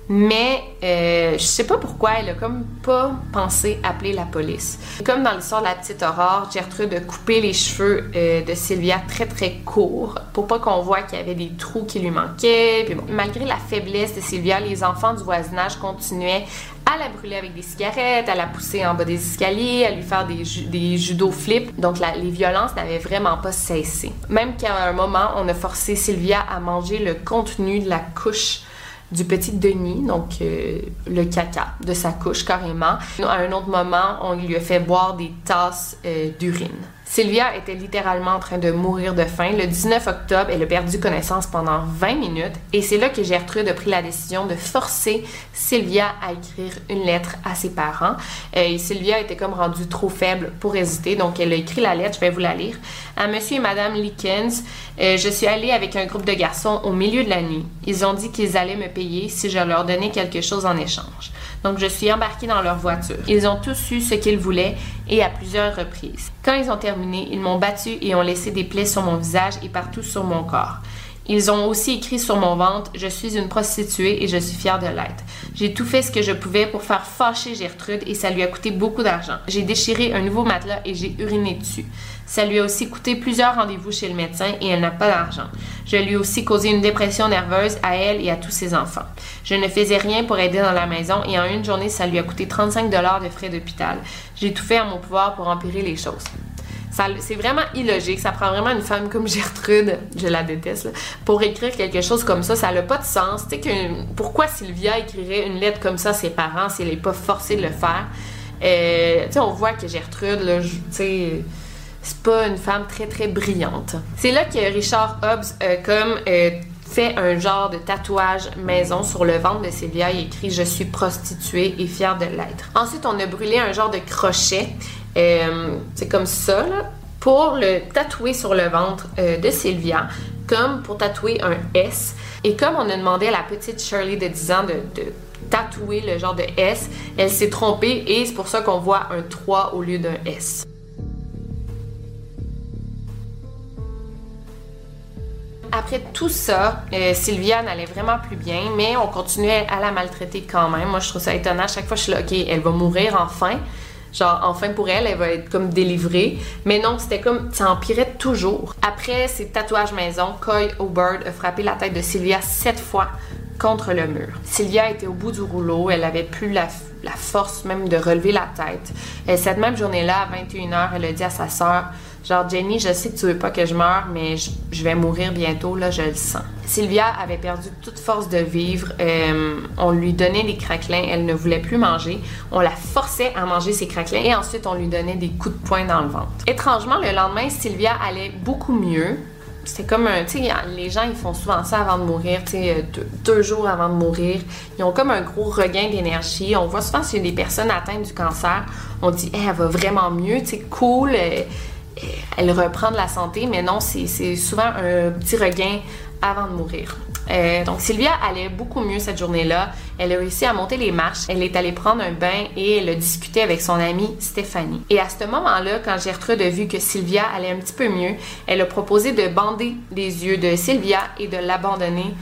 mais euh, je sais pas pourquoi elle a comme pas pensé appeler la police. Comme dans l'histoire de la petite Aurore, Gertrude a coupé les cheveux euh, de Sylvia très très courts pour pas qu'on voit qu'il y avait des trous qui lui manquaient. Malgré la faiblesse de Sylvia, les enfants du voisinage continuaient à la brûler avec des cigarettes, à la pousser en bas des escaliers, à lui faire des, des judo flips. Donc les violences n'avaient vraiment pas cessé. Même qu'à un moment, on a forcé Sylvia à manger le contenu de la couche du petit Denis, donc euh, le caca de sa couche carrément. À un autre moment, on lui a fait boire des tasses euh, d'urine. Sylvia était littéralement en train de mourir de faim. Le 19 octobre, elle a perdu connaissance pendant 20 minutes et c'est là que Gertrude a pris la décision de forcer Sylvia à écrire une lettre à ses parents. Euh, et Sylvia était comme rendue trop faible pour hésiter, donc elle a écrit la lettre, je vais vous la lire. À monsieur et madame Likens, euh, je suis allée avec un groupe de garçons au milieu de la nuit. Ils ont dit qu'ils allaient me payer si je leur donnais quelque chose en échange. Donc je suis embarquée dans leur voiture. Ils ont tous eu ce qu'ils voulaient et à plusieurs reprises. Quand ils ont terminé, ils m'ont battu et ont laissé des plaies sur mon visage et partout sur mon corps. Ils ont aussi écrit sur mon ventre Je suis une prostituée et je suis fière de l'être. J'ai tout fait ce que je pouvais pour faire fâcher Gertrude et ça lui a coûté beaucoup d'argent. J'ai déchiré un nouveau matelas et j'ai uriné dessus. Ça lui a aussi coûté plusieurs rendez-vous chez le médecin et elle n'a pas d'argent. Je lui ai aussi causé une dépression nerveuse à elle et à tous ses enfants. Je ne faisais rien pour aider dans la maison et en une journée, ça lui a coûté 35 dollars de frais d'hôpital. J'ai tout fait à mon pouvoir pour empirer les choses. C'est vraiment illogique. Ça prend vraiment une femme comme Gertrude, je la déteste, pour écrire quelque chose comme ça. Ça n'a pas de sens. Que, pourquoi Sylvia écrirait une lettre comme ça à ses parents si elle n'est pas forcée de le faire? Euh, on voit que Gertrude, là, sais c'est pas une femme très très brillante. C'est là que Richard Hobbs euh, euh, fait un genre de tatouage maison sur le ventre de Sylvia et écrit Je suis prostituée et fière de l'être. Ensuite, on a brûlé un genre de crochet. Euh, c'est comme ça, pour le tatouer sur le ventre de Sylvia, comme pour tatouer un S. Et comme on a demandé à la petite Shirley de 10 ans de, de tatouer le genre de S, elle s'est trompée et c'est pour ça qu'on voit un 3 au lieu d'un S. Après tout ça, euh, Sylvia n'allait vraiment plus bien, mais on continuait à la maltraiter quand même. Moi, je trouve ça étonnant. Chaque fois, je suis là, OK, elle va mourir enfin. Genre, enfin pour elle, elle va être comme délivrée. Mais non, c'était comme, ça empirait toujours. Après ces tatouages maison, Coy O'Bird a frappé la tête de Sylvia sept fois contre le mur. Sylvia était au bout du rouleau, elle avait plus la, force même de relever la tête. Et cette même journée-là, à 21h, elle a dit à sa sœur Genre, Jenny, je sais que tu veux pas que je meure, mais je, vais mourir bientôt, là, je le sens. Sylvia avait perdu toute force de vivre. Euh, on lui donnait des craquelins, elle ne voulait plus manger. On la forçait à manger ses craquelins et ensuite on lui donnait des coups de poing dans le ventre. Étrangement, le lendemain, Sylvia allait beaucoup mieux. C'était comme un, tu sais, les gens, ils font souvent ça avant de mourir, tu sais, deux, jours avant de mourir. Ils ont comme un gros regain d'énergie. On voit souvent a des personnes atteintes du cancer, on dit, elle va vraiment mieux, tu sais, cool. Euh, elle reprend de la santé, mais non, c'est souvent un petit regain avant de mourir. Euh, donc Sylvia allait beaucoup mieux cette journée-là. Elle a réussi à monter les marches. Elle est allée prendre un bain et elle a discuté avec son amie Stéphanie. Et à ce moment-là, quand Gertrude a vu que Sylvia allait un petit peu mieux, elle a proposé de bander les yeux de Sylvia et de l'abandonner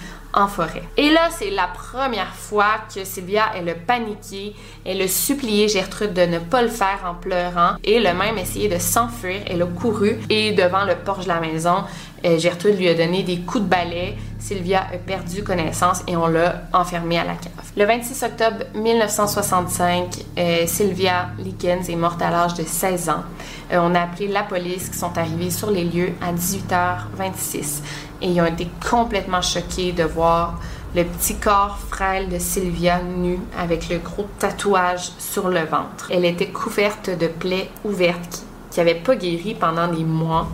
forêt. Et là, c'est la première fois que Sylvia, elle a paniqué, elle a supplié Gertrude de ne pas le faire en pleurant et elle a même essayé de s'enfuir. Elle a couru et devant le porche de la maison, euh, Gertrude lui a donné des coups de balai. Sylvia a perdu connaissance et on l'a enfermée à la cave. Le 26 octobre 1965, euh, Sylvia Likens est morte à l'âge de 16 ans. Euh, on a appelé la police qui sont arrivés sur les lieux à 18h26 et ils ont été complètement choqués de voir le petit corps frêle de Sylvia nue avec le gros tatouage sur le ventre. Elle était couverte de plaies ouvertes qui n'avaient pas guéri pendant des mois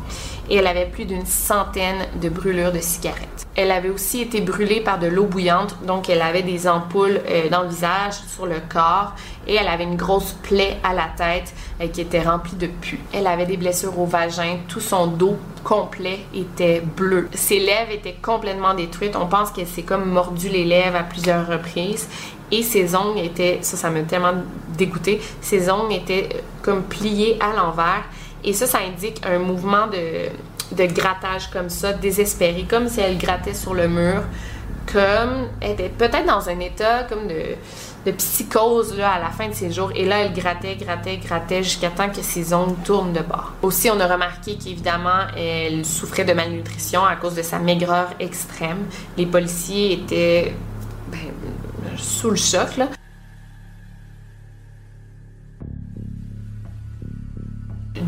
et elle avait plus d'une centaine de brûlures de cigarettes. Elle avait aussi été brûlée par de l'eau bouillante, donc elle avait des ampoules euh, dans le visage, sur le corps, et elle avait une grosse plaie à la tête euh, qui était remplie de pus. Elle avait des blessures au vagin, tout son dos complet était bleu. Ses lèvres étaient complètement détruites. On pense qu'elle s'est comme mordu les lèvres à plusieurs reprises. Et ses ongles étaient, ça, ça m'a tellement dégoûté, ses ongles étaient euh, comme pliés à l'envers et ça, ça indique un mouvement de, de grattage comme ça, désespéré, comme si elle grattait sur le mur, comme elle était peut-être dans un état comme de, de psychose là, à la fin de ses jours. Et là, elle grattait, grattait, grattait jusqu'à temps que ses ongles tournent de bord. Aussi, on a remarqué qu'évidemment, elle souffrait de malnutrition à cause de sa maigreur extrême. Les policiers étaient ben, sous le choc. Là.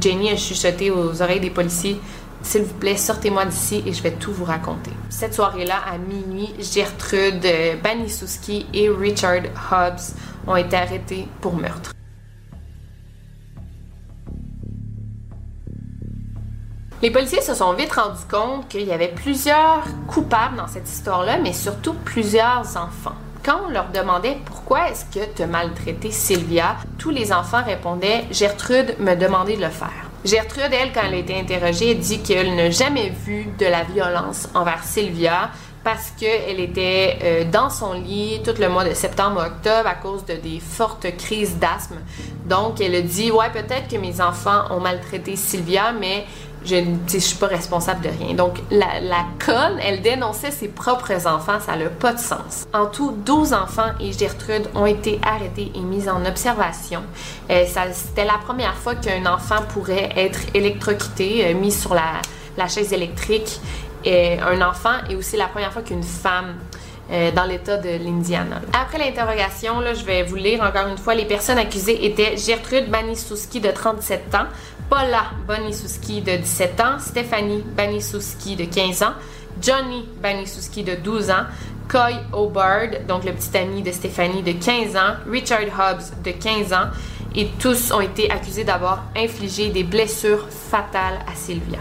Jenny a chuchoté aux oreilles des policiers s'il vous plaît, sortez-moi d'ici et je vais tout vous raconter. Cette soirée-là, à minuit, Gertrude Banisowski et Richard Hobbs ont été arrêtés pour meurtre. Les policiers se sont vite rendus compte qu'il y avait plusieurs coupables dans cette histoire-là, mais surtout plusieurs enfants. Quand on leur demandait pourquoi est-ce que tu as maltraité Sylvia, tous les enfants répondaient Gertrude me demandait de le faire. Gertrude, elle, quand elle a été interrogée, dit qu'elle n'a jamais vu de la violence envers Sylvia, parce qu'elle était euh, dans son lit tout le mois de septembre-octobre à cause de des fortes crises d'asthme. Donc, elle a dit Ouais, peut-être que mes enfants ont maltraité Sylvia, mais je ne suis pas responsable de rien. Donc, la, la conne, elle dénonçait ses propres enfants, ça n'a pas de sens. En tout, 12 enfants et Gertrude ont été arrêtés et mis en observation. Euh, C'était la première fois qu'un enfant pourrait être électrocuté, euh, mis sur la, chaise électrique. Et un enfant et aussi la première fois qu'une femme euh, dans l'État de l'Indiana. Après l'interrogation, je vais vous lire encore une fois, les personnes accusées étaient Gertrude Banisouski de 37 ans, Paula Banisouski de 17 ans, Stéphanie Banisouski de 15 ans, Johnny Banisouski de 12 ans, Coy O'Bard, donc le petit ami de Stéphanie de 15 ans, Richard Hobbs de 15 ans, et tous ont été accusés d'avoir infligé des blessures fatales à Sylvia.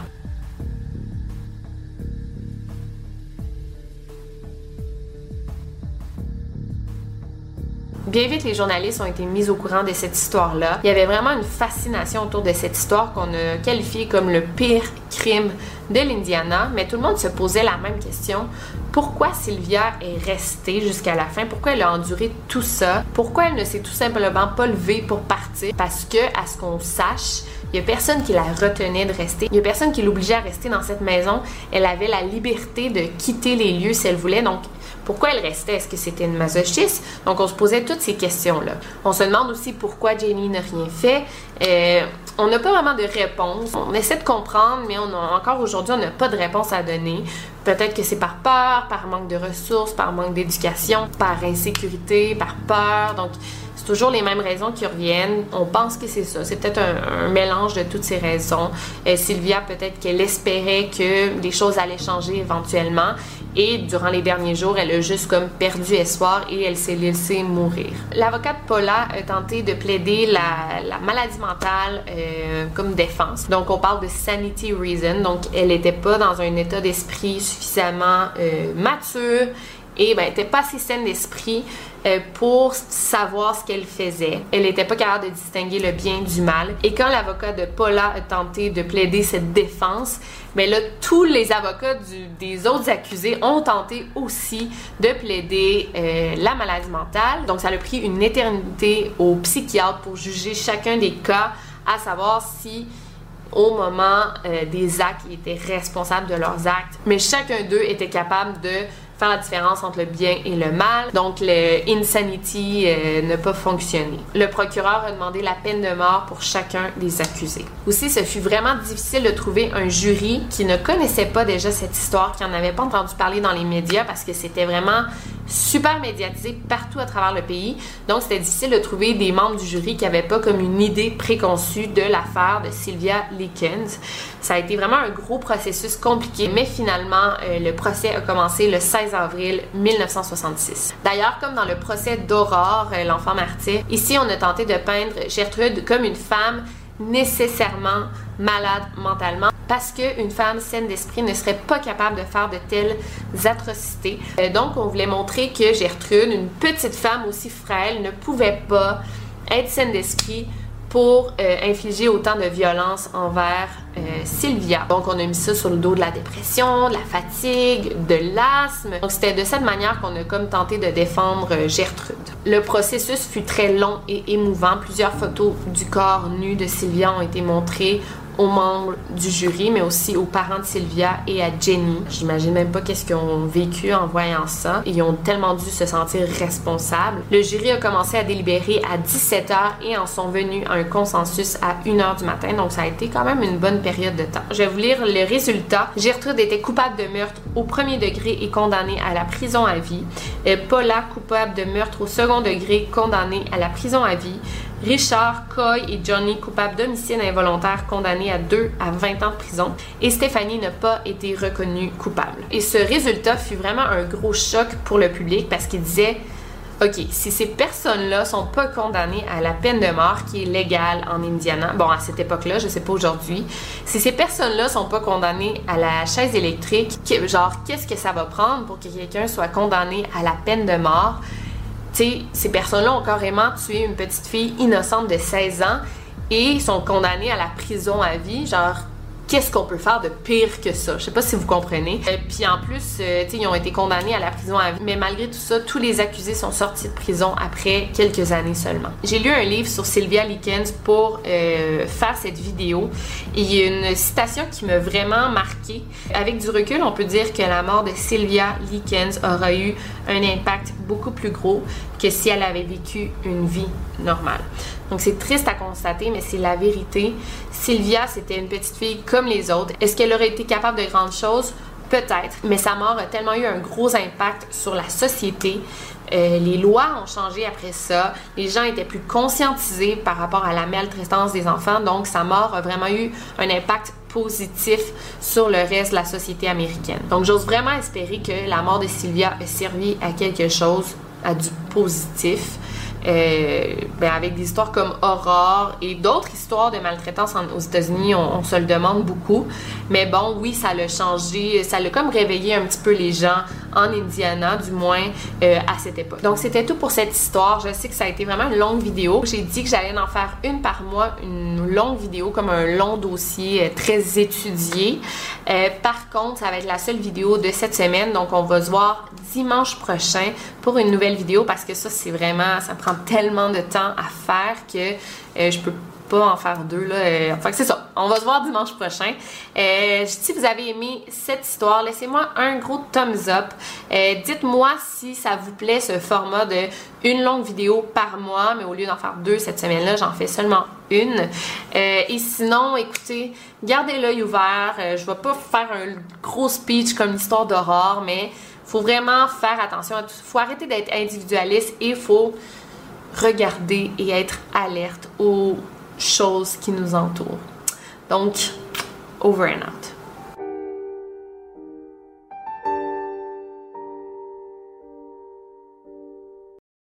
Bien vite, les journalistes ont été mis au courant de cette histoire-là. Il y avait vraiment une fascination autour de cette histoire qu'on a qualifiée comme le pire crime de l'Indiana, mais tout le monde se posait la même question. Pourquoi Sylvia est restée jusqu'à la fin? Pourquoi elle a enduré tout ça? Pourquoi elle ne s'est tout simplement pas levée pour partir? Parce que, à ce qu'on sache, il n'y a personne qui la retenait de rester. Il n'y a personne qui l'obligeait à rester dans cette maison. Elle avait la liberté de quitter les lieux si elle voulait. Donc, pourquoi elle restait? Est-ce que c'était une masochiste? Donc, on se posait toutes ces questions-là. On se demande aussi pourquoi Jenny n'a rien fait. Euh, on n'a pas vraiment de réponse. On essaie de comprendre, mais on encore aujourd'hui, on n'a pas de réponse à donner. Peut-être que c'est par peur, par manque de ressources, par manque d'éducation, par insécurité, par peur. Donc, c'est toujours les mêmes raisons qui reviennent. On pense que c'est ça. C'est peut-être un, mélange de toutes ces raisons. Euh, Sylvia, peut-être qu'elle espérait que les choses allaient changer éventuellement. Et durant les derniers jours, elle a juste comme perdu espoir et elle s'est laissée mourir. L'avocate Paula a tenté de plaider la, maladie mentale euh, comme défense. Donc, on parle de sanity reason. Donc, elle n'était pas dans un état d'esprit suffisamment euh, mature et ben, n'était pas assez saine d'esprit euh, pour savoir ce qu'elle faisait. Elle n'était pas capable de distinguer le bien du mal. Et quand l'avocat de Paula a tenté de plaider cette défense, mais ben là, tous les avocats des autres accusés ont tenté aussi de plaider euh, la maladie mentale. Donc, ça a pris une éternité au psychiatre pour juger chacun des cas, à savoir si au moment euh, des actes, ils étaient responsables de leurs actes. Mais chacun d'eux était capable de faire la différence entre le bien et le mal. Donc, le insanity euh, n'a pas fonctionné. Le procureur a demandé la peine de mort pour chacun des accusés. Aussi, ce fut vraiment difficile de trouver un jury qui ne connaissait pas déjà cette histoire, qui n'en avait pas entendu parler dans les médias parce que c'était vraiment super médiatisé partout à travers le pays. Donc, c'était difficile de trouver des membres du jury qui n'avaient pas comme une idée préconçue de l'affaire de Sylvia Likens. Ça a été vraiment un gros processus compliqué, mais finalement, euh, le procès a commencé le 16 avril 1966. D'ailleurs, comme dans le procès d'Aurore, euh, l'enfant martyr, ici, on a tenté de peindre Gertrude comme une femme nécessairement malade mentalement parce qu'une femme saine d'esprit ne serait pas capable de faire de telles atrocités. Euh, donc, on voulait montrer que Gertrude, une petite femme aussi frêle, ne pouvait pas être saine d'esprit pour euh, infliger autant de violence envers euh, Sylvia. Donc, on a mis ça sur le dos de la dépression, de la fatigue, de l'asthme. Donc, c'était de cette manière qu'on a comme tenté de défendre Gertrude. Le processus fut très long et émouvant. Plusieurs photos du corps nu de Sylvia ont été montrées aux membres du jury, mais aussi aux parents de Sylvia et à Jenny. J'imagine même pas qu'est-ce qu'ils ont vécu en voyant ça. Ils ont tellement dû se sentir responsables. Le jury a commencé à délibérer à 17h et en sont venus à un consensus à 1h du matin, donc ça a été quand même une bonne période de temps. Je vais vous lire le résultat. Gertrude était coupable de meurtre au premier degré et condamnée à la prison à vie. Et Paula, coupable de meurtre au second degré, condamnée à la prison à vie. Richard, Coy et Johnny coupables d'homicide involontaire condamnés à 2 à 20 ans de prison et Stéphanie n'a pas été reconnue coupable. Et ce résultat fut vraiment un gros choc pour le public parce qu'il disait OK, si ces personnes-là sont pas condamnées à la peine de mort qui est légale en Indiana, bon à cette époque-là, je sais pas aujourd'hui, si ces personnes-là sont pas condamnées à la chaise électrique, genre qu'est-ce que ça va prendre pour que quelqu'un soit condamné à la peine de mort? Sais, ces personnes-là ont carrément tué une petite fille innocente de 16 ans et sont condamnées à la prison à vie. Genre, qu'est-ce qu'on peut faire de pire que ça? Je sais pas si vous comprenez. Euh, puis en plus, euh, ils ont été condamnés à la prison à vie, mais malgré tout ça, tous les accusés sont sortis de prison après quelques années seulement. J'ai lu un livre sur Sylvia Likens pour euh, faire cette vidéo et il y a une citation qui m'a vraiment marqué. Avec du recul, on peut dire que la mort de Sylvia Likens aura eu un impact beaucoup plus gros que si elle avait vécu une vie normale. Donc c'est triste à constater, mais c'est la vérité. Sylvia, c'était une petite fille comme les autres. Est-ce qu'elle aurait été capable de grandes choses? Peut-être, mais sa mort a tellement eu un gros impact sur la société. Euh, les lois ont changé après ça. Les gens étaient plus conscientisés par rapport à la maltraitance des enfants. Donc, sa mort a vraiment eu un impact positif sur le reste de la société américaine. Donc, j'ose vraiment espérer que la mort de Sylvia a servi à quelque chose, à du positif. Euh, ben avec des histoires comme Aurore et d'autres histoires de maltraitance aux États-Unis, on, se le demande beaucoup. Mais bon, oui, ça l'a changé, ça l'a comme réveillé un petit peu les gens en Indiana, du moins euh, à cette époque. Donc c'était tout pour cette histoire. Je sais que ça a été vraiment une longue vidéo. J'ai dit que j'allais en faire une par mois, une longue vidéo comme un long dossier euh, très étudié. par contre, ça va être la seule vidéo de cette semaine, donc on va se voir dimanche prochain pour une nouvelle vidéo parce que ça c'est vraiment, ça prend tellement de temps à faire que euh, je peux pas en faire deux là. Euh, enfin c'est ça. On va se voir dimanche prochain. Euh, si vous avez aimé cette histoire, laissez-moi un gros thumbs up. Dites-moi si ça vous plaît ce format de une longue vidéo par mois, mais au lieu d'en faire deux cette semaine-là, j'en fais seulement une. et sinon, écoutez, gardez l'œil ouvert. je vais pas faire un gros speech comme l'histoire d'Aurore, mais faut vraiment faire attention à tout. Faut arrêter d'être individualiste et faut regarder et être alerte aux choses qui nous entourent. Donc, over and out.